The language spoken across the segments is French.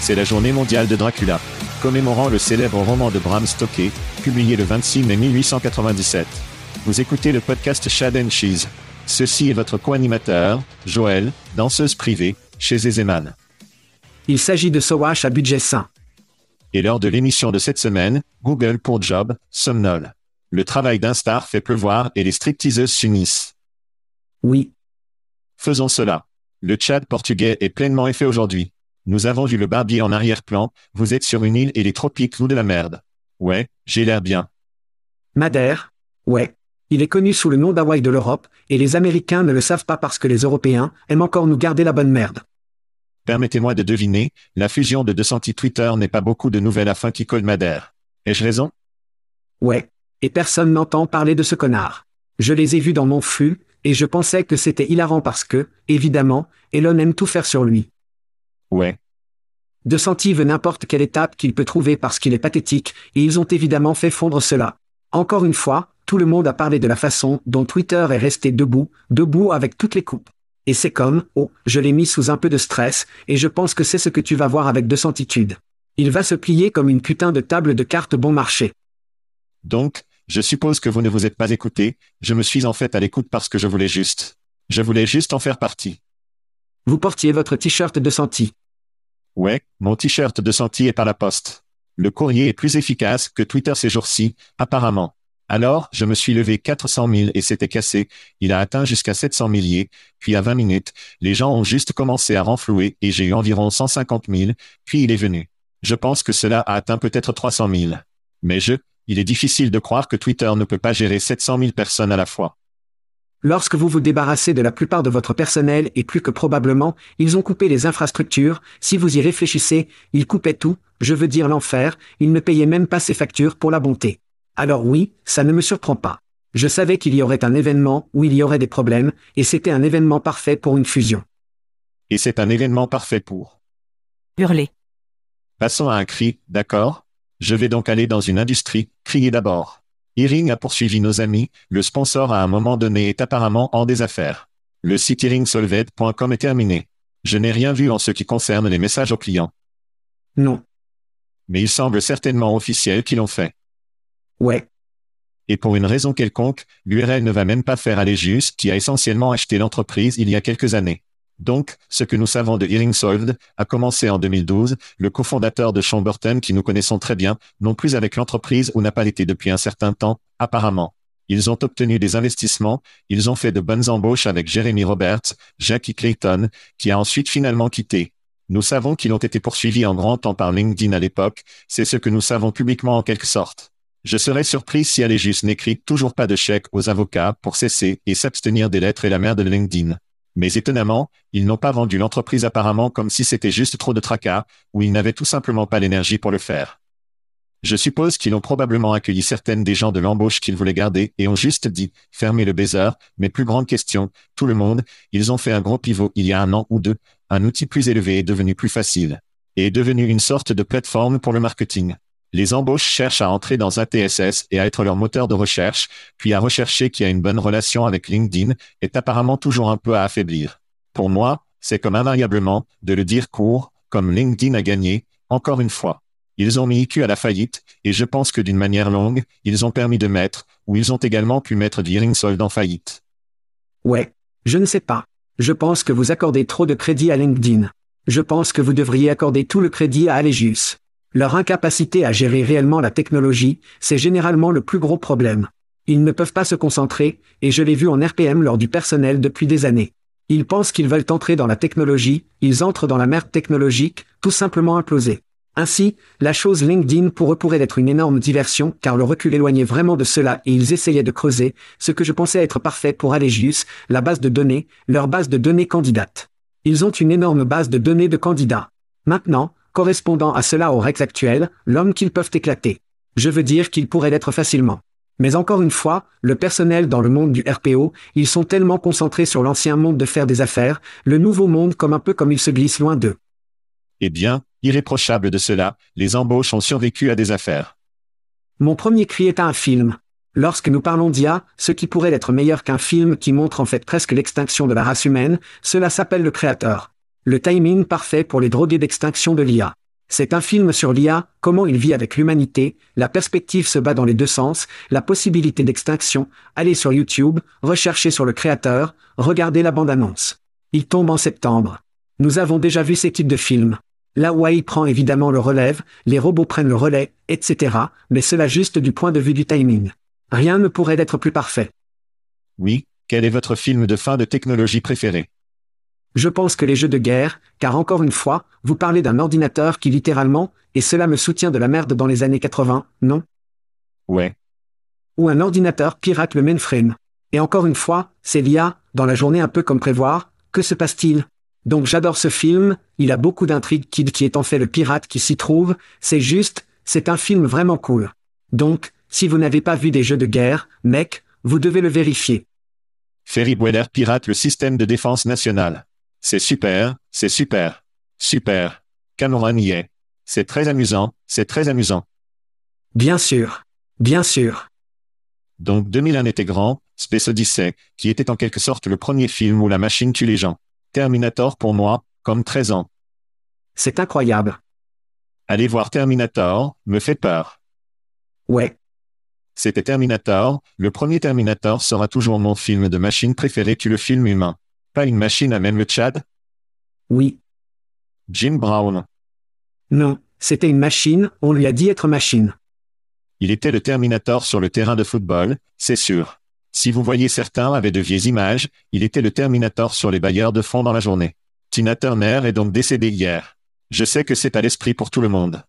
C'est la journée mondiale de Dracula, commémorant le célèbre roman de Bram Stoker, publié le 26 mai 1897. Vous écoutez le podcast Chad and Cheese. Ceci est votre co-animateur, Joël, danseuse privée, chez Ezeman. Il s'agit de Sowash à budget sain. Et lors de l'émission de cette semaine, Google pour Job, somnole. Le travail d'un star fait pleuvoir et les stripteaseuses s'unissent. Oui. Faisons cela. Le Tchad portugais est pleinement effet aujourd'hui. Nous avons vu le barbier en arrière-plan, vous êtes sur une île et les tropiques nous de la merde. Ouais, j'ai l'air bien. Madère? Ouais. Il est connu sous le nom d'Hawaï de l'Europe, et les Américains ne le savent pas parce que les Européens aiment encore nous garder la bonne merde. Permettez-moi de deviner, la fusion de deux senti Twitter n'est pas beaucoup de nouvelles afin qui colle Madère. Ai-je raison? Ouais. Et personne n'entend parler de ce connard. Je les ai vus dans mon flux, et je pensais que c'était hilarant parce que, évidemment, Elon aime tout faire sur lui. Ouais. De Santi veut n'importe quelle étape qu'il peut trouver parce qu'il est pathétique, et ils ont évidemment fait fondre cela. Encore une fois, tout le monde a parlé de la façon dont Twitter est resté debout, debout avec toutes les coupes. Et c'est comme, oh, je l'ai mis sous un peu de stress, et je pense que c'est ce que tu vas voir avec de Santitude. Il va se plier comme une putain de table de cartes bon marché. Donc, je suppose que vous ne vous êtes pas écouté, je me suis en fait à l'écoute parce que je voulais juste. Je voulais juste en faire partie. Vous portiez votre t-shirt de Santi. Ouais, mon t-shirt de Santi est par la poste. Le courrier est plus efficace que Twitter ces jours-ci, apparemment. Alors, je me suis levé 400 000 et c'était cassé. Il a atteint jusqu'à 700 milliers. Puis à 20 minutes, les gens ont juste commencé à renflouer et j'ai eu environ 150 000. Puis il est venu. Je pense que cela a atteint peut-être 300 000. Mais je, il est difficile de croire que Twitter ne peut pas gérer 700 000 personnes à la fois. Lorsque vous vous débarrassez de la plupart de votre personnel et plus que probablement, ils ont coupé les infrastructures, si vous y réfléchissez, ils coupaient tout, je veux dire l'enfer, ils ne payaient même pas ses factures pour la bonté. Alors oui, ça ne me surprend pas. Je savais qu'il y aurait un événement où il y aurait des problèmes, et c'était un événement parfait pour une fusion. Et c'est un événement parfait pour. Hurler. Passons à un cri, d'accord? Je vais donc aller dans une industrie, crier d'abord. Earing a poursuivi nos amis, le sponsor à un moment donné est apparemment en désaffaires. Le site earingsolved.com est terminé. Je n'ai rien vu en ce qui concerne les messages aux clients. Non. Mais il semble certainement officiel qu'ils l'ont fait. Ouais. Et pour une raison quelconque, l'URL ne va même pas faire Allegius qui a essentiellement acheté l'entreprise il y a quelques années. Donc, ce que nous savons de Hearing a commencé en 2012, le cofondateur de Chamberton qui nous connaissons très bien, non plus avec l'entreprise ou n'a pas été depuis un certain temps, apparemment. Ils ont obtenu des investissements, ils ont fait de bonnes embauches avec Jeremy Roberts, Jackie Clayton, qui a ensuite finalement quitté. Nous savons qu'ils ont été poursuivis en grand temps par LinkedIn à l'époque, c'est ce que nous savons publiquement en quelque sorte. Je serais surpris si Allegius n'écrit toujours pas de chèque aux avocats pour cesser et s'abstenir des lettres et la merde de LinkedIn. Mais étonnamment, ils n'ont pas vendu l'entreprise apparemment comme si c'était juste trop de tracas, ou ils n'avaient tout simplement pas l'énergie pour le faire. Je suppose qu'ils ont probablement accueilli certaines des gens de l'embauche qu'ils voulaient garder et ont juste dit, fermez le baiser, mais plus grande question, tout le monde, ils ont fait un gros pivot il y a un an ou deux, un outil plus élevé est devenu plus facile, et est devenu une sorte de plateforme pour le marketing. Les embauches cherchent à entrer dans un TSS et à être leur moteur de recherche, puis à rechercher qui a une bonne relation avec LinkedIn, est apparemment toujours un peu à affaiblir. Pour moi, c'est comme invariablement, de le dire court, comme LinkedIn a gagné, encore une fois. Ils ont mis IQ à la faillite, et je pense que d'une manière longue, ils ont permis de mettre, ou ils ont également pu mettre Sold en faillite. Ouais. Je ne sais pas. Je pense que vous accordez trop de crédit à LinkedIn. Je pense que vous devriez accorder tout le crédit à Allegius. Leur incapacité à gérer réellement la technologie, c'est généralement le plus gros problème. Ils ne peuvent pas se concentrer, et je l'ai vu en RPM lors du personnel depuis des années. Ils pensent qu'ils veulent entrer dans la technologie, ils entrent dans la merde technologique, tout simplement implosés. Ainsi, la chose LinkedIn pour eux pourrait être une énorme diversion car le recul éloignait vraiment de cela et ils essayaient de creuser, ce que je pensais être parfait pour Allegius, la base de données, leur base de données candidate. Ils ont une énorme base de données de candidats. Maintenant, correspondant à cela au Rex actuel, l'homme qu'ils peuvent éclater. Je veux dire qu'ils pourraient l'être facilement. Mais encore une fois, le personnel dans le monde du RPO, ils sont tellement concentrés sur l'ancien monde de faire des affaires, le nouveau monde comme un peu comme ils se glissent loin d'eux. Eh bien, irréprochable de cela, les embauches ont survécu à des affaires. Mon premier cri est à un film. Lorsque nous parlons d'IA, ce qui pourrait être meilleur qu'un film qui montre en fait presque l'extinction de la race humaine, cela s'appelle le créateur. Le timing parfait pour les drogués d'extinction de l'IA. C'est un film sur l'IA, comment il vit avec l'humanité, la perspective se bat dans les deux sens, la possibilité d'extinction, allez sur YouTube, recherchez sur le créateur, regardez la bande-annonce. Il tombe en septembre. Nous avons déjà vu ces types de films. La AI prend évidemment le relève, les robots prennent le relais, etc., mais cela juste du point de vue du timing. Rien ne pourrait être plus parfait. Oui, quel est votre film de fin de technologie préféré je pense que les jeux de guerre, car encore une fois, vous parlez d'un ordinateur qui littéralement, et cela me soutient de la merde dans les années 80, non? Ouais. Ou un ordinateur pirate le mainframe. Et encore une fois, c'est l'IA, dans la journée un peu comme prévoir, que se passe-t-il? Donc j'adore ce film, il a beaucoup d'intrigues Kid qui est en fait le pirate qui s'y trouve, c'est juste, c'est un film vraiment cool. Donc, si vous n'avez pas vu des jeux de guerre, mec, vous devez le vérifier. Ferry Boiler pirate le système de défense nationale. C'est super, c'est super. Super. Cameron y est. C'est très amusant, c'est très amusant. Bien sûr. Bien sûr. Donc 2001 était grand, Space Odyssey, qui était en quelque sorte le premier film où la machine tue les gens. Terminator pour moi, comme 13 ans. C'est incroyable. Allez voir Terminator, me fait peur. Ouais. C'était Terminator, le premier Terminator sera toujours mon film de machine préféré que le film humain une machine à même le Tchad Oui. Jim Brown. Non, c'était une machine, on lui a dit être machine. Il était le Terminator sur le terrain de football, c'est sûr. Si vous voyez certains avaient de vieilles images, il était le Terminator sur les bailleurs de fonds dans la journée. Tina Turner est donc décédée hier. Je sais que c'est à l'esprit pour tout le monde.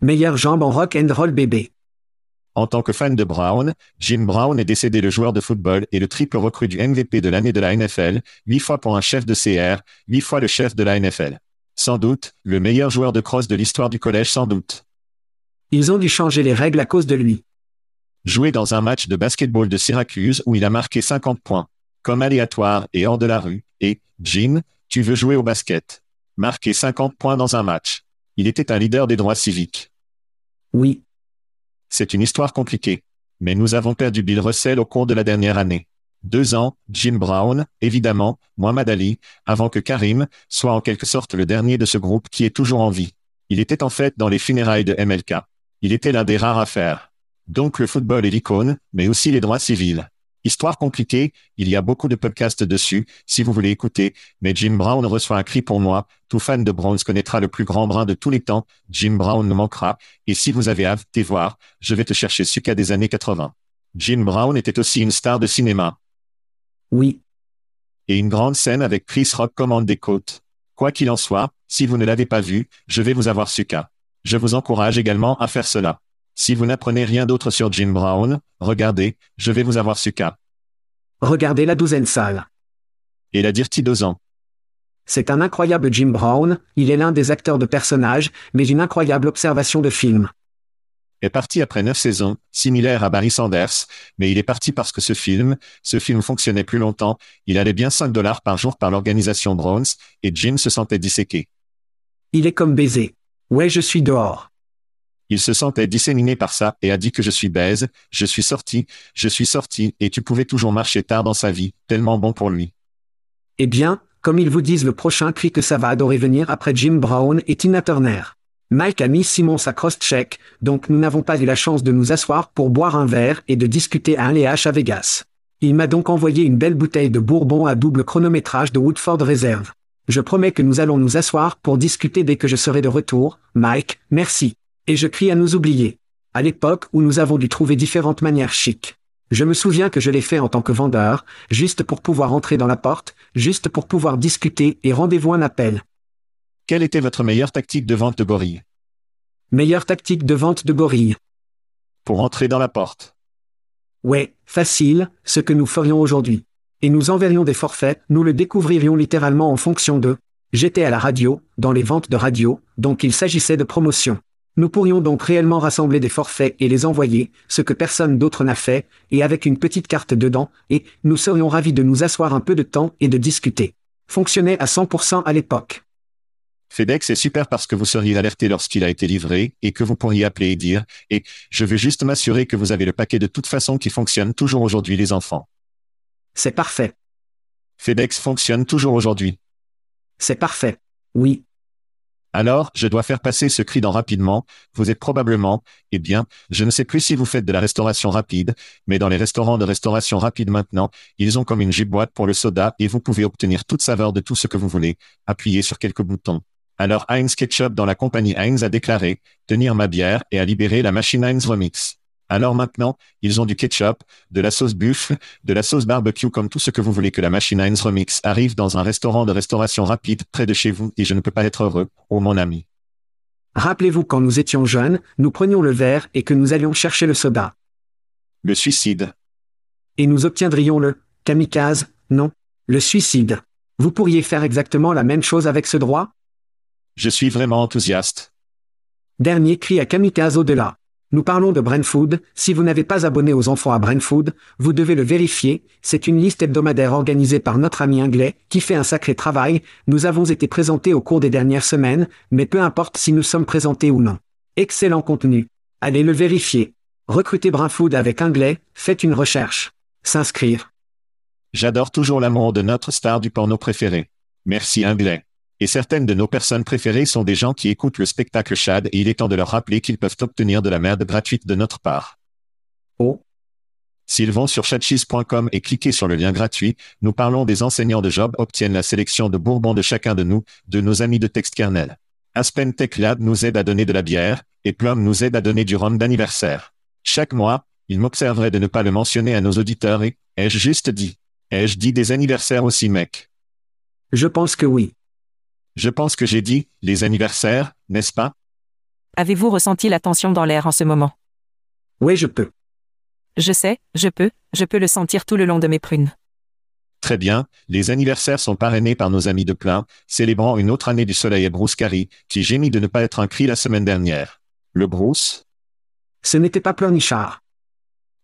Meilleure jambe en rock and roll bébé. En tant que fan de Brown, Jim Brown est décédé le joueur de football et le triple recrue du MVP de l'année de la NFL, huit fois pour un chef de CR, huit fois le chef de la NFL. Sans doute, le meilleur joueur de cross de l'histoire du collège sans doute. Ils ont dû changer les règles à cause de lui. Jouer dans un match de basketball de Syracuse où il a marqué 50 points. Comme aléatoire et hors de la rue. Et, Jim, tu veux jouer au basket. Marquer 50 points dans un match. Il était un leader des droits civiques. Oui, c'est une histoire compliquée. Mais nous avons perdu Bill Russell au cours de la dernière année. Deux ans, Jim Brown, évidemment, Muhammad Ali, avant que Karim soit en quelque sorte le dernier de ce groupe qui est toujours en vie. Il était en fait dans les funérailles de MLK. Il était l'un des rares à faire. Donc le football est l'icône, mais aussi les droits civils. Histoire compliquée, il y a beaucoup de podcasts dessus, si vous voulez écouter, mais Jim Brown reçoit un cri pour moi, tout fan de Browns connaîtra le plus grand brin de tous les temps, Jim Brown me manquera, et si vous avez hâte de voir, je vais te chercher cas des années 80. Jim Brown était aussi une star de cinéma. Oui. Et une grande scène avec Chris Rock commande des côtes. Quoi qu'il en soit, si vous ne l'avez pas vu, je vais vous avoir su cas. Je vous encourage également à faire cela. Si vous n'apprenez rien d'autre sur Jim Brown, regardez, je vais vous avoir su cas. Regardez la douzaine sale. Et la Dirty Dozen. C'est un incroyable Jim Brown, il est l'un des acteurs de personnages, mais une incroyable observation de film. Est parti après neuf saisons, similaire à Barry Sanders, mais il est parti parce que ce film, ce film fonctionnait plus longtemps, il allait bien 5 dollars par jour par l'organisation Browns, et Jim se sentait disséqué. Il est comme baiser. Ouais, je suis dehors. Il se sentait disséminé par ça et a dit que je suis baise, je suis sorti, je suis sorti, et tu pouvais toujours marcher tard dans sa vie, tellement bon pour lui. Eh bien, comme ils vous disent le prochain cri que ça va adorer venir après Jim Brown et Tina Turner. Mike a mis Simon sa cross-check, donc nous n'avons pas eu la chance de nous asseoir pour boire un verre et de discuter à un LH à Vegas. Il m'a donc envoyé une belle bouteille de bourbon à double chronométrage de Woodford Reserve. Je promets que nous allons nous asseoir pour discuter dès que je serai de retour, Mike, merci. Et je crie à nous oublier. À l'époque où nous avons dû trouver différentes manières chic. Je me souviens que je l'ai fait en tant que vendeur, juste pour pouvoir entrer dans la porte, juste pour pouvoir discuter et rendez-vous un appel. Quelle était votre meilleure tactique de vente de gorille Meilleure tactique de vente de gorille. Pour entrer dans la porte. Ouais, facile, ce que nous ferions aujourd'hui. Et nous enverrions des forfaits, nous le découvririons littéralement en fonction de. J'étais à la radio, dans les ventes de radio, donc il s'agissait de promotion. Nous pourrions donc réellement rassembler des forfaits et les envoyer, ce que personne d'autre n'a fait, et avec une petite carte dedans, et nous serions ravis de nous asseoir un peu de temps et de discuter. Fonctionnait à 100% à l'époque. FedEx est super parce que vous seriez alerté lorsqu'il a été livré et que vous pourriez appeler et dire et je veux juste m'assurer que vous avez le paquet de toute façon qui fonctionne toujours aujourd'hui les enfants. C'est parfait. FedEx fonctionne toujours aujourd'hui. C'est parfait. Oui. Alors, je dois faire passer ce cri dans rapidement. Vous êtes probablement, eh bien, je ne sais plus si vous faites de la restauration rapide, mais dans les restaurants de restauration rapide maintenant, ils ont comme une boîte pour le soda et vous pouvez obtenir toute saveur de tout ce que vous voulez. Appuyez sur quelques boutons. Alors Heinz Ketchup dans la compagnie Heinz a déclaré, tenir ma bière et a libéré la machine Heinz Remix. Alors maintenant, ils ont du ketchup, de la sauce buffle, de la sauce barbecue comme tout ce que vous voulez que la machine Heinz Remix arrive dans un restaurant de restauration rapide près de chez vous et je ne peux pas être heureux, oh mon ami. Rappelez-vous quand nous étions jeunes, nous prenions le verre et que nous allions chercher le soda. Le suicide. Et nous obtiendrions le kamikaze, non, le suicide. Vous pourriez faire exactement la même chose avec ce droit? Je suis vraiment enthousiaste. Dernier cri à kamikaze au-delà. Nous parlons de Brain Food, si vous n'avez pas abonné aux enfants à Brain Food, vous devez le vérifier, c'est une liste hebdomadaire organisée par notre ami anglais, qui fait un sacré travail, nous avons été présentés au cours des dernières semaines, mais peu importe si nous sommes présentés ou non. Excellent contenu. Allez le vérifier. Recrutez Brain Food avec anglais, faites une recherche. S'inscrire. J'adore toujours l'amour de notre star du porno préféré. Merci anglais. Et certaines de nos personnes préférées sont des gens qui écoutent le spectacle Chad et il est temps de leur rappeler qu'ils peuvent obtenir de la merde gratuite de notre part. Oh. S'ils vont sur chatcheese.com et cliquez sur le lien gratuit, nous parlons des enseignants de job obtiennent la sélection de bourbon de chacun de nous, de nos amis de texte kernel. Aspen Tech Lab nous aide à donner de la bière, et Plum nous aide à donner du rhum d'anniversaire. Chaque mois, il m'observerait de ne pas le mentionner à nos auditeurs et, ai-je juste dit? Ai-je dit des anniversaires aussi, mec? Je pense que oui. Je pense que j'ai dit, les anniversaires, n'est-ce pas? Avez-vous ressenti la tension dans l'air en ce moment? Oui, je peux. Je sais, je peux, je peux le sentir tout le long de mes prunes. Très bien, les anniversaires sont parrainés par nos amis de plein, célébrant une autre année du soleil et Bruce Carey, qui gémit de ne pas être un cri la semaine dernière. Le Bruce? Ce n'était pas Pleurnichard.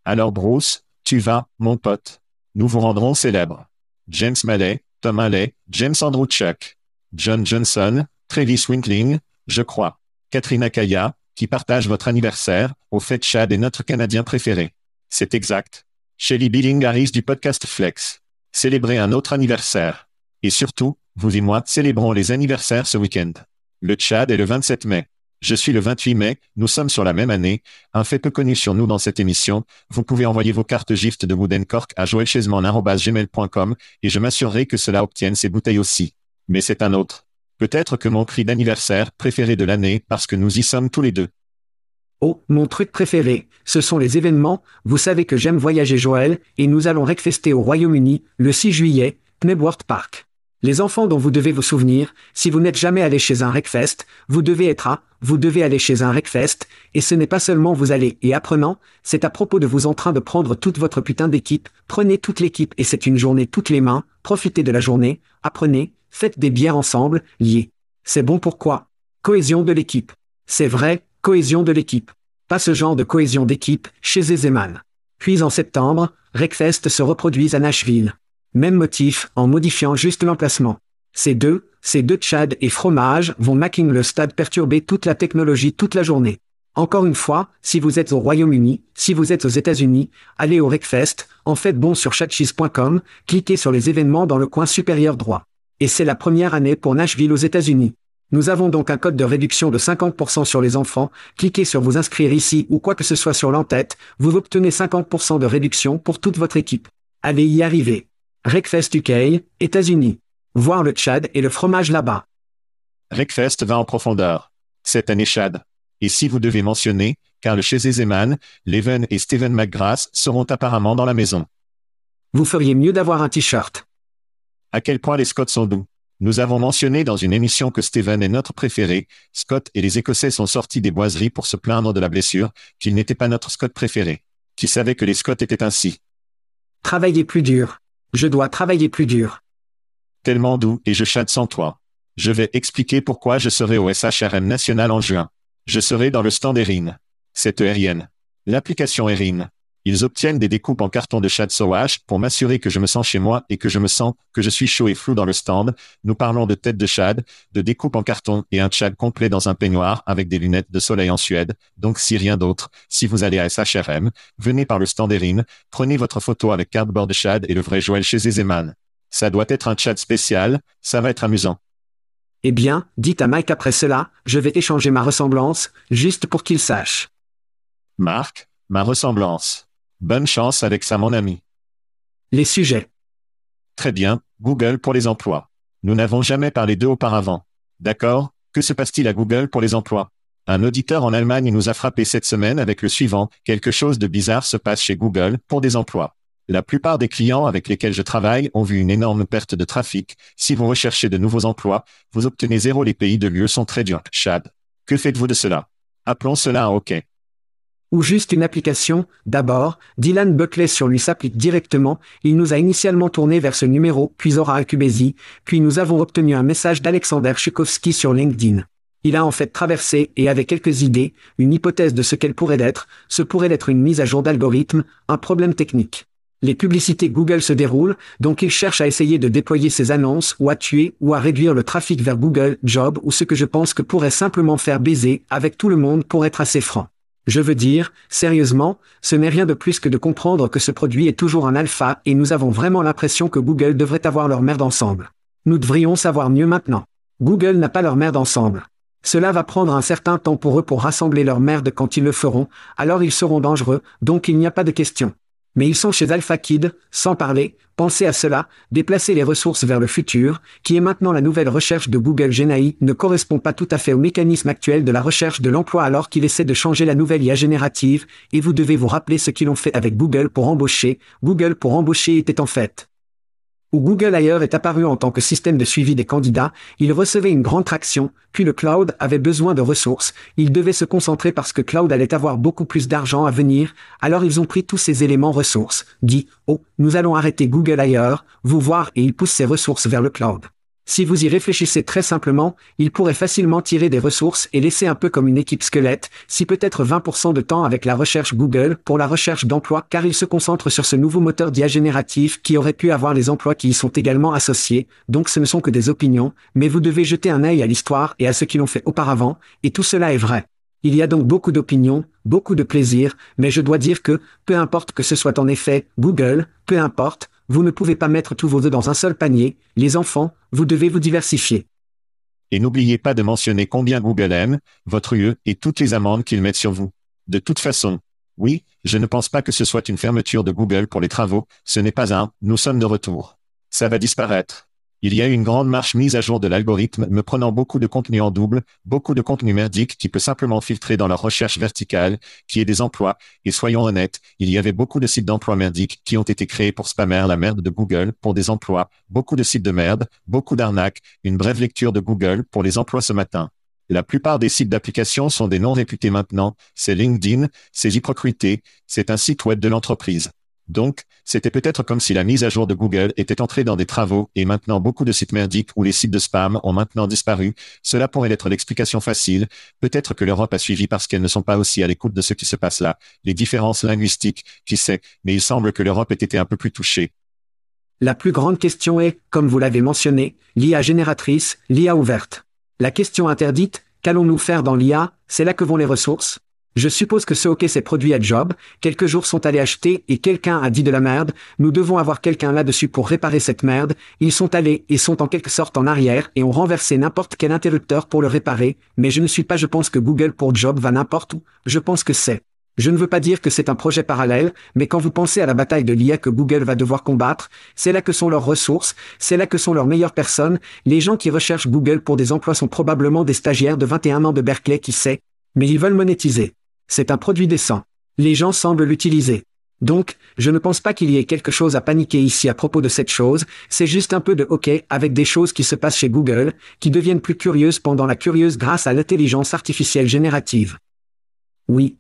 Alors Bruce, tu vas, mon pote. Nous vous rendrons célèbres. James Mallet, Tom Mallet, James Andrew Chuck. John Johnson, Travis Winkling, je crois. Catherine Akaya, qui partage votre anniversaire, au fait Chad est notre Canadien préféré. C'est exact. Shelly Billing Harris du podcast Flex. Célébrer un autre anniversaire. Et surtout, vous et moi célébrons les anniversaires ce week-end. Le Tchad est le 27 mai. Je suis le 28 mai, nous sommes sur la même année, un fait peu connu sur nous dans cette émission, vous pouvez envoyer vos cartes gift de Wooden Cork à joelchesman.gmail.com et je m'assurerai que cela obtienne ces bouteilles aussi mais c'est un autre. Peut-être que mon cri d'anniversaire préféré de l'année parce que nous y sommes tous les deux. Oh, mon truc préféré, ce sont les événements, vous savez que j'aime voyager Joël, et nous allons recfester au Royaume-Uni, le 6 juillet, Knebworth Park. Les enfants dont vous devez vous souvenir, si vous n'êtes jamais allé chez un Recfest, vous devez être à, vous devez aller chez un Recfest, et ce n'est pas seulement vous allez et apprenant, c'est à propos de vous en train de prendre toute votre putain d'équipe, prenez toute l'équipe et c'est une journée toutes les mains, profitez de la journée, apprenez, faites des bières ensemble, liés. C'est bon pourquoi Cohésion de l'équipe. C'est vrai, cohésion de l'équipe. Pas ce genre de cohésion d'équipe chez Zeman. Puis en septembre, Recfest se reproduit à Nashville. Même motif, en modifiant juste l'emplacement. Ces deux, ces deux Tchad et fromage vont making le stade perturber toute la technologie toute la journée. Encore une fois, si vous êtes au Royaume-Uni, si vous êtes aux États-Unis, allez au Recfest, en faites bon sur chatcheese.com, cliquez sur les événements dans le coin supérieur droit. Et c'est la première année pour Nashville aux États-Unis. Nous avons donc un code de réduction de 50% sur les enfants, cliquez sur vous inscrire ici ou quoi que ce soit sur l'entête, vous obtenez 50% de réduction pour toute votre équipe. Allez y arriver. Recfest UK, États-Unis. Voir le Tchad et le fromage là-bas. Recfest va en profondeur. Cette année Chad. Et si vous devez mentionner, car le chez Zeman, Leven et Steven McGrath seront apparemment dans la maison. Vous feriez mieux d'avoir un t-shirt. À quel point les Scots sont doux. Nous avons mentionné dans une émission que Steven est notre préféré, Scott et les Écossais sont sortis des boiseries pour se plaindre de la blessure, qu'il n'était pas notre Scott préféré. Qui savait que les Scots étaient ainsi. Travaillez plus dur. Je dois travailler plus dur. Tellement doux et je chatte sans toi. Je vais expliquer pourquoi je serai au SHRM national en juin. Je serai dans le stand Erin. C'est Erin. L'application Erin. Ils obtiennent des découpes en carton de chat sauvage pour m'assurer que je me sens chez moi et que je me sens que je suis chaud et flou dans le stand. Nous parlons de tête de chad, de découpe en carton et un chad complet dans un peignoir avec des lunettes de soleil en Suède. Donc si rien d'autre, si vous allez à SHRM, venez par le stand Erin, prenez votre photo avec cardboard chad et le vrai Joël chez Zeman. Ça doit être un chat spécial, ça va être amusant. Eh bien, dites à Mike après cela, je vais échanger ma ressemblance, juste pour qu'il sache. Marc, ma ressemblance. Bonne chance avec ça mon ami. Les sujets. Très bien, Google pour les emplois. Nous n'avons jamais parlé d'eux auparavant. D'accord Que se passe-t-il à Google pour les emplois? Un auditeur en Allemagne nous a frappé cette semaine avec le suivant, quelque chose de bizarre se passe chez Google pour des emplois. La plupart des clients avec lesquels je travaille ont vu une énorme perte de trafic. Si vous recherchez de nouveaux emplois, vous obtenez zéro. Les pays de lieu sont très durs. Chad. Que faites-vous de cela? Appelons cela un OK. Ou juste une application, d'abord, Dylan Buckley sur lui s'applique directement, il nous a initialement tourné vers ce numéro, puis Aura Cubesi, puis nous avons obtenu un message d'Alexander Chukovski sur LinkedIn. Il a en fait traversé, et avec quelques idées, une hypothèse de ce qu'elle pourrait être, ce pourrait être une mise à jour d'algorithme, un problème technique. Les publicités Google se déroulent, donc il cherche à essayer de déployer ses annonces ou à tuer ou à réduire le trafic vers Google Job ou ce que je pense que pourrait simplement faire baiser avec tout le monde pour être assez franc. Je veux dire, sérieusement, ce n'est rien de plus que de comprendre que ce produit est toujours un alpha et nous avons vraiment l'impression que Google devrait avoir leur merde ensemble. Nous devrions savoir mieux maintenant. Google n'a pas leur merde ensemble. Cela va prendre un certain temps pour eux pour rassembler leur merde quand ils le feront, alors ils seront dangereux, donc il n'y a pas de question. Mais ils sont chez Alpha Kid, sans parler, pensez à cela, déplacer les ressources vers le futur, qui est maintenant la nouvelle recherche de Google Genai, ne correspond pas tout à fait au mécanisme actuel de la recherche de l'emploi alors qu'il essaie de changer la nouvelle IA générative, et vous devez vous rappeler ce qu'ils ont fait avec Google pour embaucher, Google pour embaucher était en fait où Google ailleurs est apparu en tant que système de suivi des candidats, il recevait une grande traction, puis le cloud avait besoin de ressources, il devait se concentrer parce que cloud allait avoir beaucoup plus d'argent à venir, alors ils ont pris tous ces éléments ressources, dit, oh, nous allons arrêter Google ailleurs, vous voir et ils poussent ces ressources vers le cloud. Si vous y réfléchissez très simplement, il pourrait facilement tirer des ressources et laisser un peu comme une équipe squelette, si peut-être 20% de temps avec la recherche Google pour la recherche d'emploi car il se concentre sur ce nouveau moteur d'IA génératif qui aurait pu avoir les emplois qui y sont également associés, donc ce ne sont que des opinions, mais vous devez jeter un œil à l'histoire et à ce qu'ils l'ont fait auparavant, et tout cela est vrai. Il y a donc beaucoup d'opinions, beaucoup de plaisir, mais je dois dire que, peu importe que ce soit en effet Google, peu importe, vous ne pouvez pas mettre tous vos œufs dans un seul panier, les enfants, vous devez vous diversifier. Et n'oubliez pas de mentionner combien Google aime, votre UE et toutes les amendes qu'ils mettent sur vous. De toute façon, oui, je ne pense pas que ce soit une fermeture de Google pour les travaux, ce n'est pas un, nous sommes de retour. Ça va disparaître. Il y a une grande marche mise à jour de l'algorithme me prenant beaucoup de contenu en double, beaucoup de contenu merdique qui peut simplement filtrer dans leur recherche verticale, qui est des emplois, et soyons honnêtes, il y avait beaucoup de sites d'emploi merdiques qui ont été créés pour spammer la merde de Google pour des emplois, beaucoup de sites de merde, beaucoup d'arnaques, une brève lecture de Google pour les emplois ce matin. La plupart des sites d'application sont des noms réputés maintenant, c'est LinkedIn, c'est Hyprocrité, c'est un site web de l'entreprise. Donc, c'était peut-être comme si la mise à jour de Google était entrée dans des travaux et maintenant beaucoup de sites merdiques ou les sites de spam ont maintenant disparu. Cela pourrait être l'explication facile. Peut-être que l'Europe a suivi parce qu'elles ne sont pas aussi à l'écoute de ce qui se passe là. Les différences linguistiques, qui sait, mais il semble que l'Europe ait été un peu plus touchée. La plus grande question est, comme vous l'avez mentionné, l'IA génératrice, l'IA ouverte. La question interdite, qu'allons-nous faire dans l'IA, c'est là que vont les ressources je suppose que ce hockey s'est produit à Job, quelques jours sont allés acheter et quelqu'un a dit de la merde, nous devons avoir quelqu'un là-dessus pour réparer cette merde, ils sont allés et sont en quelque sorte en arrière et ont renversé n'importe quel interrupteur pour le réparer, mais je ne suis pas je pense que Google pour Job va n'importe où, je pense que c'est. Je ne veux pas dire que c'est un projet parallèle, mais quand vous pensez à la bataille de l'IA que Google va devoir combattre, c'est là que sont leurs ressources, c'est là que sont leurs meilleures personnes, les gens qui recherchent Google pour des emplois sont probablement des stagiaires de 21 ans de Berkeley qui sait, mais ils veulent monétiser. C'est un produit décent. Les gens semblent l'utiliser. Donc, je ne pense pas qu'il y ait quelque chose à paniquer ici à propos de cette chose, c'est juste un peu de hockey avec des choses qui se passent chez Google, qui deviennent plus curieuses pendant la curieuse grâce à l'intelligence artificielle générative. Oui.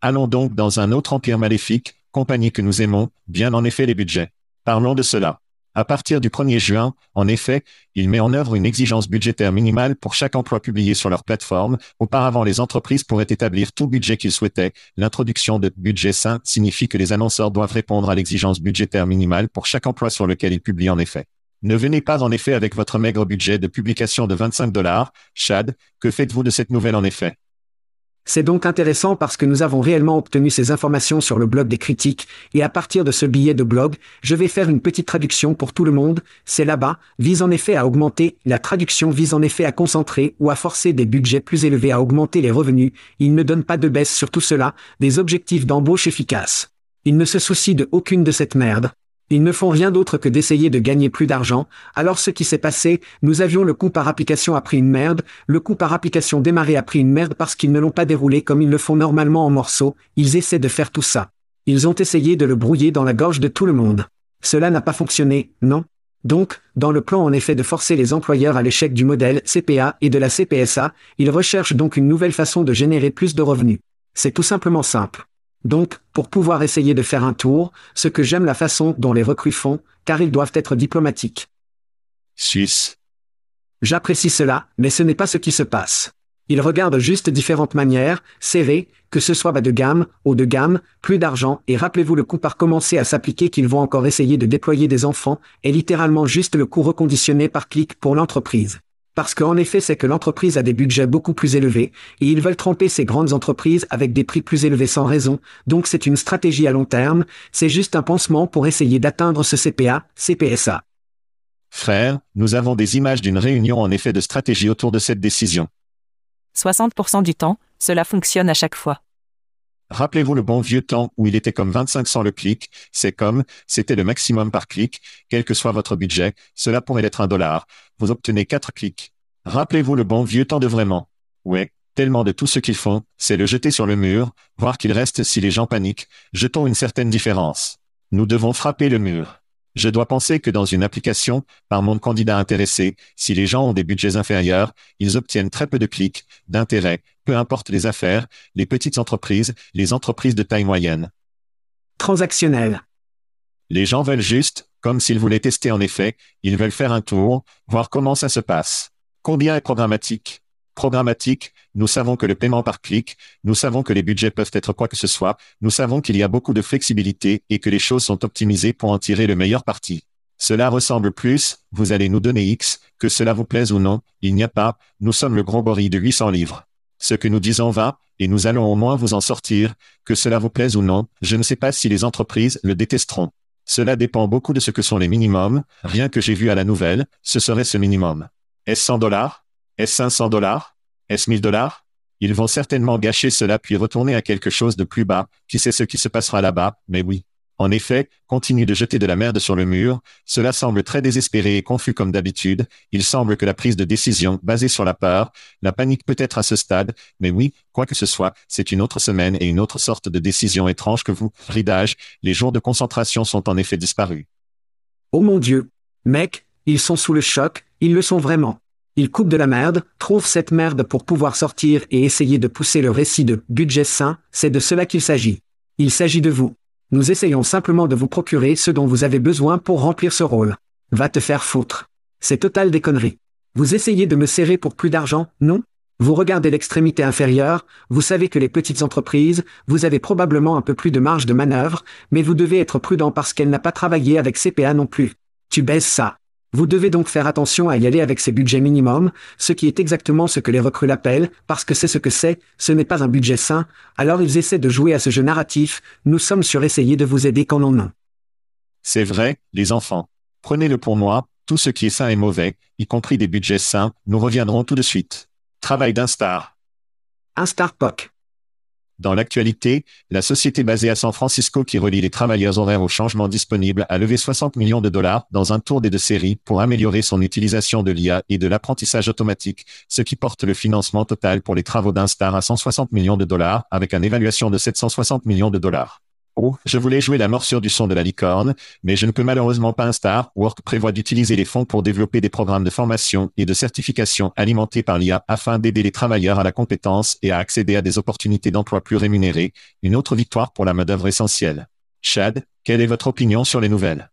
Allons donc dans un autre empire maléfique, compagnie que nous aimons, bien en effet les budgets. Parlons de cela. À partir du 1er juin, en effet, il met en œuvre une exigence budgétaire minimale pour chaque emploi publié sur leur plateforme. Auparavant, les entreprises pourraient établir tout budget qu'ils souhaitaient. L'introduction de budget sain signifie que les annonceurs doivent répondre à l'exigence budgétaire minimale pour chaque emploi sur lequel ils publient en effet. Ne venez pas en effet avec votre maigre budget de publication de 25 dollars. Chad, que faites-vous de cette nouvelle en effet? C'est donc intéressant parce que nous avons réellement obtenu ces informations sur le blog des critiques, et à partir de ce billet de blog, je vais faire une petite traduction pour tout le monde, c'est là-bas, vise en effet à augmenter, la traduction vise en effet à concentrer ou à forcer des budgets plus élevés à augmenter les revenus, il ne donne pas de baisse sur tout cela, des objectifs d'embauche efficaces. Il ne se soucie de aucune de cette merde, ils ne font rien d'autre que d'essayer de gagner plus d'argent. Alors ce qui s'est passé, nous avions le coût par application a pris une merde, le coût par application démarré a pris une merde parce qu'ils ne l'ont pas déroulé comme ils le font normalement en morceaux, ils essaient de faire tout ça. Ils ont essayé de le brouiller dans la gorge de tout le monde. Cela n'a pas fonctionné, non? Donc, dans le plan en effet de forcer les employeurs à l'échec du modèle CPA et de la CPSA, ils recherchent donc une nouvelle façon de générer plus de revenus. C'est tout simplement simple. Donc, pour pouvoir essayer de faire un tour, ce que j'aime la façon dont les recrues font, car ils doivent être diplomatiques. Suisse. J'apprécie cela, mais ce n'est pas ce qui se passe. Ils regardent juste différentes manières, CV, que ce soit bas de gamme, haut de gamme, plus d'argent, et rappelez-vous le coût par commencer à s'appliquer qu'ils vont encore essayer de déployer des enfants, est littéralement juste le coût reconditionné par clic pour l'entreprise. Parce qu'en effet, c'est que l'entreprise a des budgets beaucoup plus élevés, et ils veulent tromper ces grandes entreprises avec des prix plus élevés sans raison, donc c'est une stratégie à long terme, c'est juste un pansement pour essayer d'atteindre ce CPA, CPSA. Frère, nous avons des images d'une réunion en effet de stratégie autour de cette décision. 60% du temps, cela fonctionne à chaque fois. Rappelez-vous le bon vieux temps où il était comme 25 cents le clic, c'est comme, c'était le maximum par clic, quel que soit votre budget, cela pourrait être un dollar, vous obtenez quatre clics. Rappelez-vous le bon vieux temps de vraiment. Ouais, tellement de tout ce qu'ils font, c'est le jeter sur le mur, voir qu'il reste si les gens paniquent, jetons une certaine différence. Nous devons frapper le mur. Je dois penser que dans une application, par mon candidat intéressé, si les gens ont des budgets inférieurs, ils obtiennent très peu de clics, d'intérêt, peu importe les affaires, les petites entreprises, les entreprises de taille moyenne. Transactionnel. Les gens veulent juste, comme s'ils voulaient tester en effet, ils veulent faire un tour, voir comment ça se passe. Combien est programmatique? Programmatique, nous savons que le paiement par clic, nous savons que les budgets peuvent être quoi que ce soit, nous savons qu'il y a beaucoup de flexibilité et que les choses sont optimisées pour en tirer le meilleur parti. Cela ressemble plus, vous allez nous donner X, que cela vous plaise ou non, il n'y a pas, nous sommes le gros gorille de 800 livres. Ce que nous disons va, et nous allons au moins vous en sortir, que cela vous plaise ou non, je ne sais pas si les entreprises le détesteront. Cela dépend beaucoup de ce que sont les minimums, rien que j'ai vu à la nouvelle, ce serait ce minimum. Est-ce 100 dollars? Est-ce 500 dollars? Est-ce 1000 dollars? Ils vont certainement gâcher cela puis retourner à quelque chose de plus bas, qui sait ce qui se passera là-bas, mais oui. En effet, continue de jeter de la merde sur le mur, cela semble très désespéré et confus comme d'habitude, il semble que la prise de décision, basée sur la peur, la panique peut être à ce stade, mais oui, quoi que ce soit, c'est une autre semaine et une autre sorte de décision étrange que vous, ridage, les jours de concentration sont en effet disparus. Oh mon Dieu. Mec, ils sont sous le choc, ils le sont vraiment. Ils coupent de la merde, trouvent cette merde pour pouvoir sortir et essayer de pousser le récit de budget sain, c'est de cela qu'il s'agit. Il s'agit de vous. Nous essayons simplement de vous procurer ce dont vous avez besoin pour remplir ce rôle. Va te faire foutre. C'est total des conneries. Vous essayez de me serrer pour plus d'argent, non? Vous regardez l'extrémité inférieure, vous savez que les petites entreprises, vous avez probablement un peu plus de marge de manœuvre, mais vous devez être prudent parce qu'elle n'a pas travaillé avec CPA non plus. Tu baises ça. Vous devez donc faire attention à y aller avec ces budgets minimums, ce qui est exactement ce que les recrues l'appellent, parce que c'est ce que c'est, ce n'est pas un budget sain, alors ils essaient de jouer à ce jeu narratif, nous sommes sur essayer de vous aider quand non. C'est vrai, les enfants. Prenez-le pour moi, tout ce qui est sain et mauvais, y compris des budgets sains, nous reviendrons tout de suite. Travail d'un star. Un star POC. Dans l'actualité, la société basée à San Francisco qui relie les travailleurs horaires au changement disponible a levé 60 millions de dollars dans un tour des deux séries pour améliorer son utilisation de l'IA et de l'apprentissage automatique, ce qui porte le financement total pour les travaux d'Instar à 160 millions de dollars avec une évaluation de 760 millions de dollars. Oh, je voulais jouer la morsure du son de la licorne, mais je ne peux malheureusement pas un Star. Work prévoit d'utiliser les fonds pour développer des programmes de formation et de certification alimentés par l'IA afin d'aider les travailleurs à la compétence et à accéder à des opportunités d'emploi plus rémunérées. Une autre victoire pour la main-d'œuvre essentielle. Chad, quelle est votre opinion sur les nouvelles?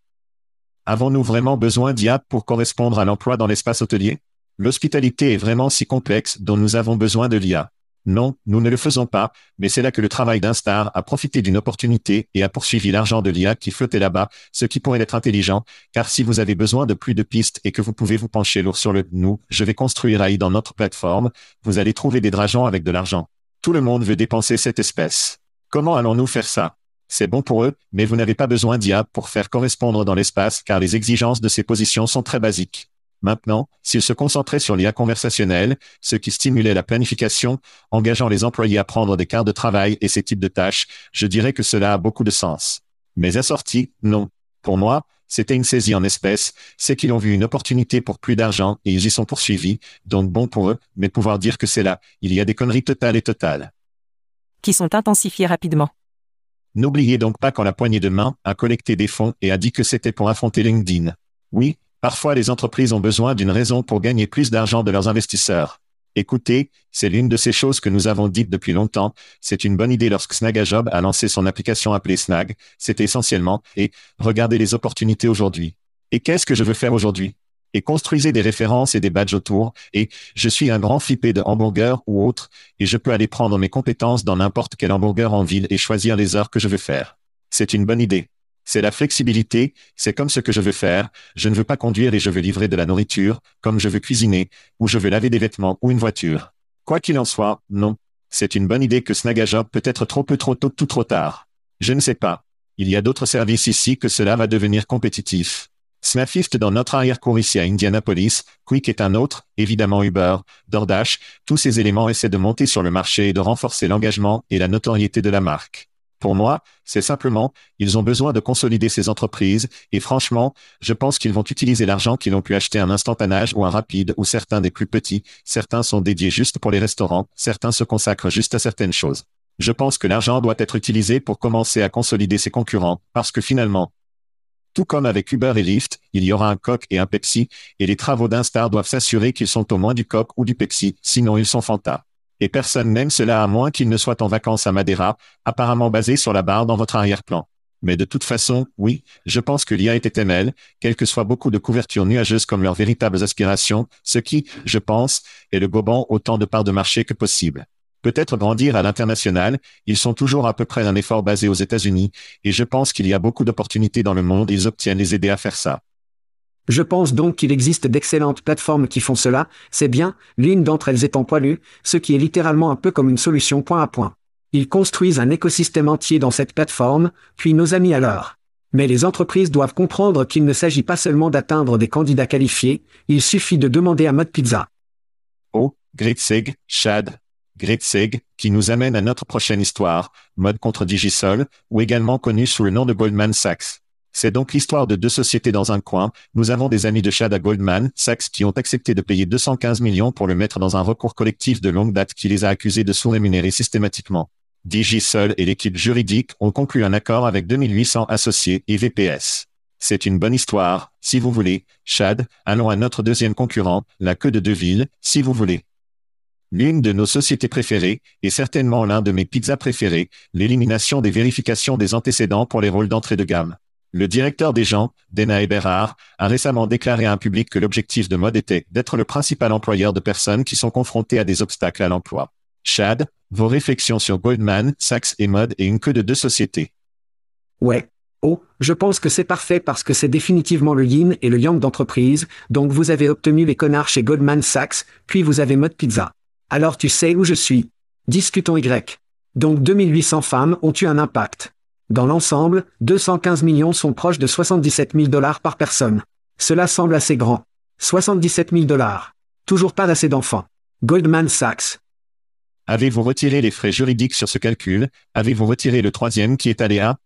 Avons-nous vraiment besoin d'IA pour correspondre à l'emploi dans l'espace hôtelier? L'hospitalité est vraiment si complexe dont nous avons besoin de l'IA. Non, nous ne le faisons pas, mais c'est là que le travail d'un star a profité d'une opportunité et a poursuivi l'argent de l'IA qui flottait là-bas, ce qui pourrait être intelligent, car si vous avez besoin de plus de pistes et que vous pouvez vous pencher lourd sur le nous, je vais construire AI dans notre plateforme, vous allez trouver des dragons avec de l'argent. Tout le monde veut dépenser cette espèce. Comment allons-nous faire ça? C'est bon pour eux, mais vous n'avez pas besoin d'IA pour faire correspondre dans l'espace car les exigences de ces positions sont très basiques. Maintenant, s'ils se concentraient sur l'IA conversationnelle, ce qui stimulait la planification, engageant les employés à prendre des quarts de travail et ces types de tâches, je dirais que cela a beaucoup de sens. Mais assorti, non. Pour moi, c'était une saisie en espèces, c'est qu'ils ont vu une opportunité pour plus d'argent et ils y sont poursuivis, donc bon pour eux, mais pouvoir dire que c'est là, il y a des conneries totales et totales. Qui sont intensifiées rapidement. N'oubliez donc pas quand la poignée de main a collecté des fonds et a dit que c'était pour affronter LinkedIn. Oui, Parfois, les entreprises ont besoin d'une raison pour gagner plus d'argent de leurs investisseurs. Écoutez, c'est l'une de ces choses que nous avons dites depuis longtemps. C'est une bonne idée lorsque Snagajob a lancé son application appelée Snag. C'était essentiellement, et regardez les opportunités aujourd'hui. Et qu'est-ce que je veux faire aujourd'hui? Et construisez des références et des badges autour, et je suis un grand flippé de hamburger ou autre, et je peux aller prendre mes compétences dans n'importe quel hamburger en ville et choisir les heures que je veux faire. C'est une bonne idée. C'est la flexibilité, c'est comme ce que je veux faire, je ne veux pas conduire et je veux livrer de la nourriture, comme je veux cuisiner, ou je veux laver des vêtements ou une voiture. Quoi qu'il en soit, non. C'est une bonne idée que Snagajob peut être trop peu trop tôt tout trop tard. Je ne sais pas. Il y a d'autres services ici que cela va devenir compétitif. Snafift dans notre arrière-cour ici à Indianapolis, Quick est un autre, évidemment Uber, DoorDash, tous ces éléments essaient de monter sur le marché et de renforcer l'engagement et la notoriété de la marque. Pour moi, c'est simplement, ils ont besoin de consolider ces entreprises, et franchement, je pense qu'ils vont utiliser l'argent qu'ils ont pu acheter un instantanage ou un rapide ou certains des plus petits, certains sont dédiés juste pour les restaurants, certains se consacrent juste à certaines choses. Je pense que l'argent doit être utilisé pour commencer à consolider ses concurrents, parce que finalement, tout comme avec Uber et Lyft, il y aura un Coq et un Pepsi, et les travaux d'Instar doivent s'assurer qu'ils sont au moins du Coq ou du Pepsi, sinon ils sont fantas et personne n'aime cela à moins qu'il ne soit en vacances à Madeira, apparemment basé sur la barre dans votre arrière-plan. Mais de toute façon, oui, je pense que l'IA est ML, quel que soit beaucoup de couvertures nuageuses comme leurs véritables aspirations, ce qui, je pense, est le gobant autant de parts de marché que possible. Peut-être grandir à l'international, ils sont toujours à peu près un effort basé aux États-Unis, et je pense qu'il y a beaucoup d'opportunités dans le monde ils obtiennent les aider à faire ça. Je pense donc qu'il existe d'excellentes plateformes qui font cela, c'est bien, l'une d'entre elles étant Poilu, ce qui est littéralement un peu comme une solution point à point. Ils construisent un écosystème entier dans cette plateforme, puis nos amis alors. Mais les entreprises doivent comprendre qu'il ne s'agit pas seulement d'atteindre des candidats qualifiés, il suffit de demander à Mode Pizza. Oh, Great Sig, Chad. Great Seg, qui nous amène à notre prochaine histoire, mode contre Digisol, ou également connu sous le nom de Goldman Sachs. C'est donc l'histoire de deux sociétés dans un coin. Nous avons des amis de Chad à Goldman Sachs qui ont accepté de payer 215 millions pour le mettre dans un recours collectif de longue date qui les a accusés de sous-rémunérer systématiquement. Digisol et l'équipe juridique ont conclu un accord avec 2800 associés et VPS. C'est une bonne histoire, si vous voulez. Chad, allons à notre deuxième concurrent, la queue de Deville, si vous voulez. L'une de nos sociétés préférées, et certainement l'un de mes pizzas préférés, l'élimination des vérifications des antécédents pour les rôles d'entrée de gamme. Le directeur des gens, Dena Eberhard, a récemment déclaré à un public que l'objectif de mode était d'être le principal employeur de personnes qui sont confrontées à des obstacles à l'emploi. Chad, vos réflexions sur Goldman, Sachs et Mode et une queue de deux sociétés. Ouais. Oh, je pense que c'est parfait parce que c'est définitivement le yin et le yang d'entreprise, donc vous avez obtenu les connards chez Goldman Sachs, puis vous avez Mode Pizza. Alors tu sais où je suis. Discutons Y. Donc 2800 femmes ont eu un impact. Dans l'ensemble, 215 millions sont proches de 77 000 dollars par personne. Cela semble assez grand. 77 000 dollars. Toujours pas assez d'enfants. Goldman Sachs. Avez-vous retiré les frais juridiques sur ce calcul? Avez-vous retiré le troisième qui est allé à?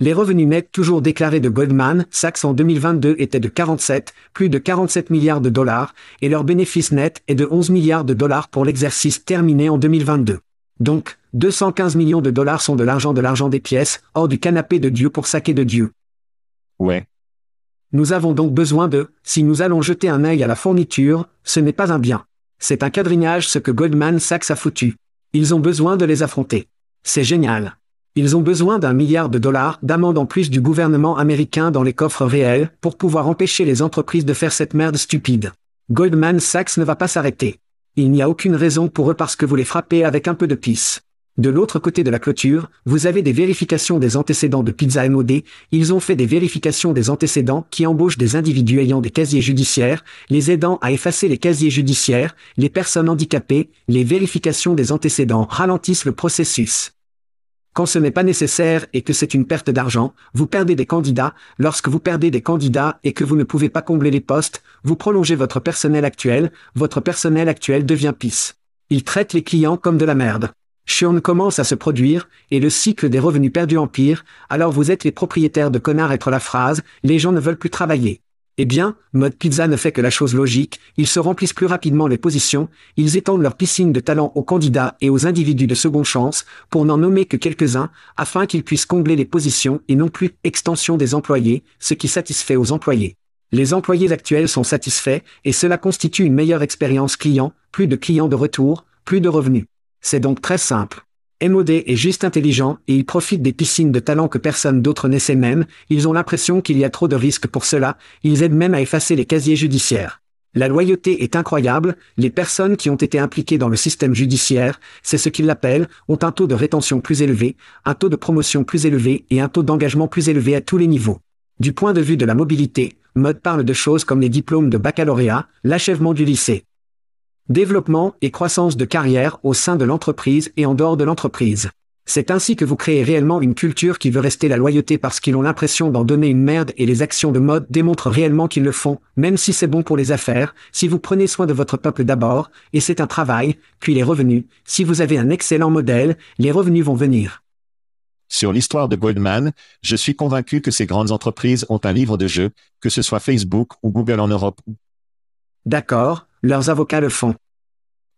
Les revenus nets toujours déclarés de Goldman Sachs en 2022 étaient de 47, plus de 47 milliards de dollars, et leur bénéfice net est de 11 milliards de dollars pour l'exercice terminé en 2022. Donc, 215 millions de dollars sont de l'argent de l'argent des pièces, hors du canapé de Dieu pour saquer de Dieu. Ouais. Nous avons donc besoin de, si nous allons jeter un œil à la fourniture, ce n'est pas un bien. C'est un quadrignage ce que Goldman Sachs a foutu. Ils ont besoin de les affronter. C'est génial. Ils ont besoin d'un milliard de dollars d'amende en plus du gouvernement américain dans les coffres réels pour pouvoir empêcher les entreprises de faire cette merde stupide. Goldman Sachs ne va pas s'arrêter. Il n'y a aucune raison pour eux parce que vous les frappez avec un peu de pisse. De l'autre côté de la clôture, vous avez des vérifications des antécédents de Pizza MOD, ils ont fait des vérifications des antécédents qui embauchent des individus ayant des casiers judiciaires, les aidant à effacer les casiers judiciaires, les personnes handicapées, les vérifications des antécédents ralentissent le processus. Quand ce n'est pas nécessaire et que c'est une perte d'argent, vous perdez des candidats, lorsque vous perdez des candidats et que vous ne pouvez pas combler les postes, vous prolongez votre personnel actuel, votre personnel actuel devient pisse. Il traite les clients comme de la merde. Churn commence à se produire, et le cycle des revenus perdus empire, alors vous êtes les propriétaires de connards être la phrase, les gens ne veulent plus travailler. Eh bien, Mode Pizza ne fait que la chose logique, ils se remplissent plus rapidement les positions, ils étendent leur piscine de talent aux candidats et aux individus de seconde chance, pour n'en nommer que quelques-uns, afin qu'ils puissent combler les positions et non plus extension des employés, ce qui satisfait aux employés. Les employés actuels sont satisfaits, et cela constitue une meilleure expérience client, plus de clients de retour, plus de revenus. C'est donc très simple. MOD est juste intelligent et il profite des piscines de talent que personne d'autre n'essaie même, ils ont l'impression qu'il y a trop de risques pour cela, ils aident même à effacer les casiers judiciaires. La loyauté est incroyable, les personnes qui ont été impliquées dans le système judiciaire, c'est ce qu'ils l'appellent, ont un taux de rétention plus élevé, un taux de promotion plus élevé et un taux d'engagement plus élevé à tous les niveaux. Du point de vue de la mobilité, Mode parle de choses comme les diplômes de baccalauréat, l'achèvement du lycée. Développement et croissance de carrière au sein de l'entreprise et en dehors de l'entreprise. C'est ainsi que vous créez réellement une culture qui veut rester la loyauté parce qu'ils ont l'impression d'en donner une merde et les actions de mode démontrent réellement qu'ils le font, même si c'est bon pour les affaires, si vous prenez soin de votre peuple d'abord, et c'est un travail, puis les revenus, si vous avez un excellent modèle, les revenus vont venir. Sur l'histoire de Goldman, je suis convaincu que ces grandes entreprises ont un livre de jeu, que ce soit Facebook ou Google en Europe. D'accord, leurs avocats le font.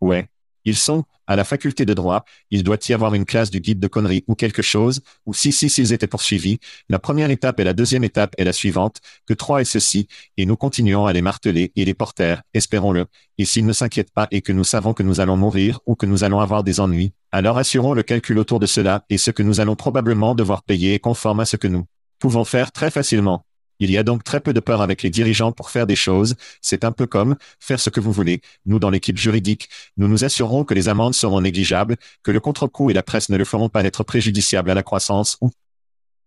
Ouais. Ils sont, à la faculté de droit, il doit y avoir une classe du guide de conneries ou quelque chose, ou si si s'ils étaient poursuivis, la première étape et la deuxième étape est la suivante, que trois est ceci, et nous continuons à les marteler et les porter, espérons-le, et s'ils ne s'inquiètent pas et que nous savons que nous allons mourir ou que nous allons avoir des ennuis, alors assurons le calcul autour de cela et ce que nous allons probablement devoir payer est conforme à ce que nous pouvons faire très facilement. Il y a donc très peu de peur avec les dirigeants pour faire des choses. C'est un peu comme faire ce que vous voulez. Nous, dans l'équipe juridique, nous nous assurerons que les amendes seront négligeables, que le contre-coup et la presse ne le feront pas être préjudiciable à la croissance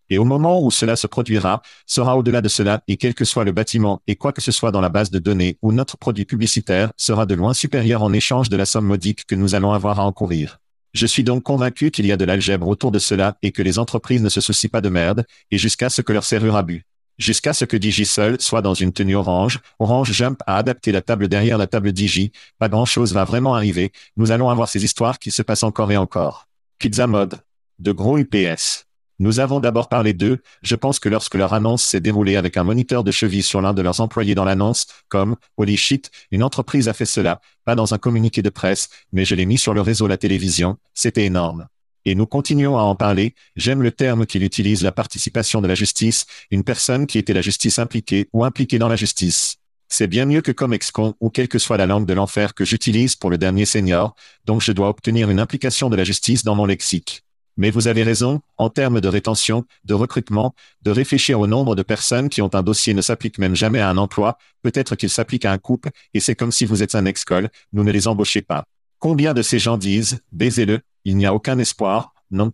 et au moment où cela se produira, sera au-delà de cela, et quel que soit le bâtiment, et quoi que ce soit dans la base de données, ou notre produit publicitaire, sera de loin supérieur en échange de la somme modique que nous allons avoir à encourir. Je suis donc convaincu qu'il y a de l'algèbre autour de cela, et que les entreprises ne se soucient pas de merde, et jusqu'à ce que leur serrure a bu. Jusqu'à ce que DigiSeul soit dans une tenue orange, Orange Jump a adapté la table derrière la table Digi, pas grand chose va vraiment arriver, nous allons avoir ces histoires qui se passent encore et encore. Pizza Mode. De gros UPS. Nous avons d'abord parlé d'eux, je pense que lorsque leur annonce s'est déroulée avec un moniteur de cheville sur l'un de leurs employés dans l'annonce, comme, holy shit, une entreprise a fait cela, pas dans un communiqué de presse, mais je l'ai mis sur le réseau la télévision, c'était énorme. Et nous continuons à en parler, j'aime le terme qu'il utilise la participation de la justice, une personne qui était la justice impliquée ou impliquée dans la justice. C'est bien mieux que comme ex-con ou quelle que soit la langue de l'enfer que j'utilise pour le dernier senior, donc je dois obtenir une implication de la justice dans mon lexique. Mais vous avez raison, en termes de rétention, de recrutement, de réfléchir au nombre de personnes qui ont un dossier ne s'applique même jamais à un emploi, peut-être qu'il s'applique à un couple, et c'est comme si vous êtes un ex-col, nous ne les embauchez pas. Combien de ces gens disent, baisez-le, il n'y a aucun espoir, non?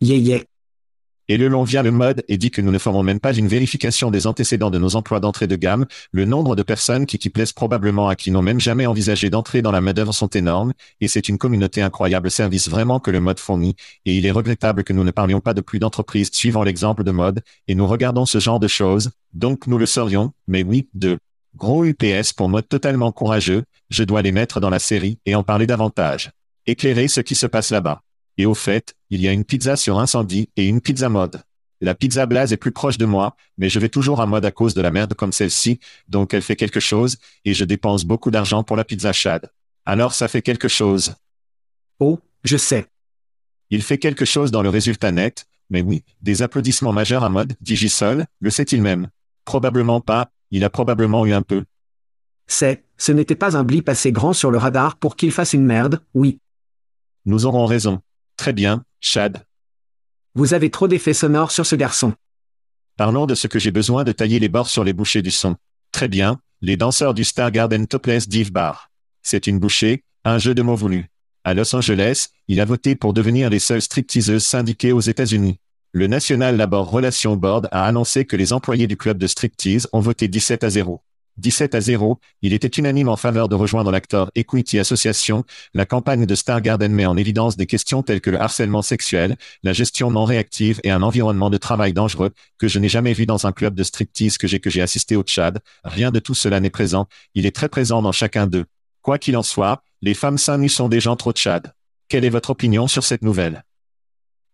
Yeah yeah. Et le long vient le mode et dit que nous ne ferons même pas une vérification des antécédents de nos emplois d'entrée de gamme. Le nombre de personnes qui, qui plaisent probablement à qui n'ont même jamais envisagé d'entrer dans la main-d'œuvre sont énormes, et c'est une communauté incroyable service vraiment que le mode fournit, et il est regrettable que nous ne parlions pas de plus d'entreprises suivant l'exemple de mode, et nous regardons ce genre de choses, donc nous le saurions, mais oui, de gros UPS pour mode totalement courageux, je dois les mettre dans la série et en parler davantage. Éclairer ce qui se passe là-bas. Et au fait, il y a une pizza sur incendie et une pizza mode. La pizza Blaze est plus proche de moi, mais je vais toujours à mode à cause de la merde comme celle-ci, donc elle fait quelque chose, et je dépense beaucoup d'argent pour la pizza Chad. Alors ça fait quelque chose. Oh, je sais. Il fait quelque chose dans le résultat net, mais oui, des applaudissements majeurs à mode, Digisol, le sait-il même? Probablement pas, il a probablement eu un peu. C'est, ce n'était pas un blip assez grand sur le radar pour qu'il fasse une merde, oui. Nous aurons raison. Très bien, Chad. Vous avez trop d'effets sonores sur ce garçon. Parlons de ce que j'ai besoin de tailler les bords sur les bouchées du son. Très bien, les danseurs du Star Garden Topless Div Bar. C'est une bouchée, un jeu de mots voulu. À Los Angeles, il a voté pour devenir les seules stripteaseuses syndiquées aux États-Unis. Le National Labor Relations Board a annoncé que les employés du club de striptease ont voté 17 à 0. 17 à 0, il était unanime en faveur de rejoindre l'acteur Equity Association. La campagne de Star Garden met en évidence des questions telles que le harcèlement sexuel, la gestion non réactive et un environnement de travail dangereux que je n'ai jamais vu dans un club de striptease que j'ai que j'ai assisté au Tchad. Rien de tout cela n'est présent. Il est très présent dans chacun d'eux. Quoi qu'il en soit, les femmes seins sont des gens trop Tchad. Quelle est votre opinion sur cette nouvelle?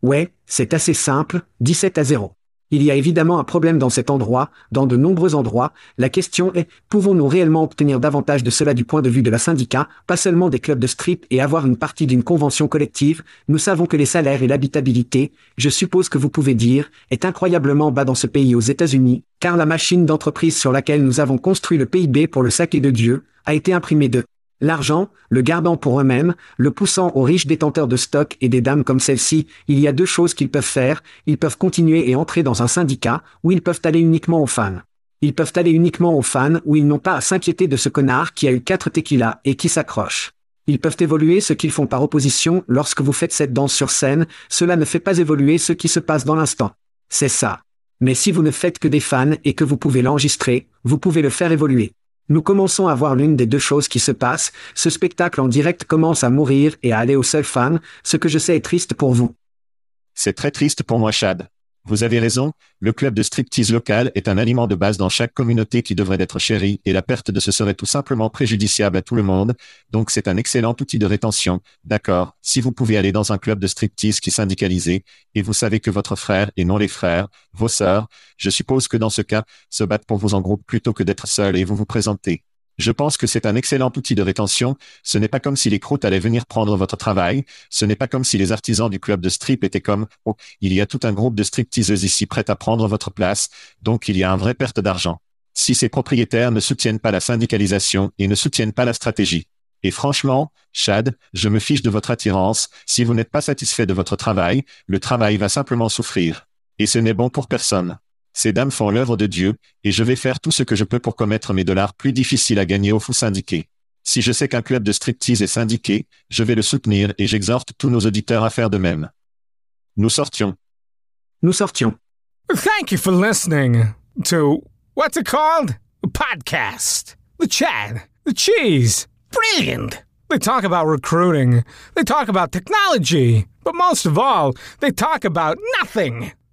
Ouais, c'est assez simple, 17 à 0. Il y a évidemment un problème dans cet endroit, dans de nombreux endroits. La question est, pouvons-nous réellement obtenir davantage de cela du point de vue de la syndicat, pas seulement des clubs de strip et avoir une partie d'une convention collective? Nous savons que les salaires et l'habitabilité, je suppose que vous pouvez dire, est incroyablement bas dans ce pays aux États-Unis, car la machine d'entreprise sur laquelle nous avons construit le PIB pour le saké de Dieu, a été imprimée de L'argent, le gardant pour eux-mêmes, le poussant aux riches détenteurs de stock et des dames comme celle-ci, il y a deux choses qu'ils peuvent faire, ils peuvent continuer et entrer dans un syndicat, ou ils peuvent aller uniquement aux fans. Ils peuvent aller uniquement aux fans où ils n'ont pas à s'inquiéter de ce connard qui a eu quatre tequilas et qui s'accroche. Ils peuvent évoluer ce qu'ils font par opposition lorsque vous faites cette danse sur scène, cela ne fait pas évoluer ce qui se passe dans l'instant. C'est ça. Mais si vous ne faites que des fans et que vous pouvez l'enregistrer, vous pouvez le faire évoluer. Nous commençons à voir l'une des deux choses qui se passent, ce spectacle en direct commence à mourir et à aller au seul fan, ce que je sais est triste pour vous. C'est très triste pour moi, Chad. Vous avez raison, le club de striptease local est un aliment de base dans chaque communauté qui devrait être chéri et la perte de ce serait tout simplement préjudiciable à tout le monde, donc c'est un excellent outil de rétention. D'accord, si vous pouvez aller dans un club de striptease qui syndicalisé, et vous savez que votre frère et non les frères, vos sœurs, je suppose que dans ce cas, se battent pour vous en groupe plutôt que d'être seul et vous vous présentez. Je pense que c'est un excellent outil de rétention. Ce n'est pas comme si les croûtes allaient venir prendre votre travail. Ce n'est pas comme si les artisans du club de strip étaient comme, oh, il y a tout un groupe de stripteaseuses ici prêtes à prendre votre place. Donc il y a un vrai perte d'argent. Si ces propriétaires ne soutiennent pas la syndicalisation et ne soutiennent pas la stratégie. Et franchement, Chad, je me fiche de votre attirance. Si vous n'êtes pas satisfait de votre travail, le travail va simplement souffrir. Et ce n'est bon pour personne. Ces dames font l'œuvre de Dieu, et je vais faire tout ce que je peux pour commettre mes dollars plus difficiles à gagner au fou syndiqué. Si je sais qu'un club de striptease est syndiqué, je vais le soutenir et j'exhorte tous nos auditeurs à faire de même. Nous sortions. Nous sortions. Thank you for listening to what's it called? A podcast. The Chad. The Cheese. Brilliant. They talk about recruiting. They talk about technology. But most of all, they talk about nothing.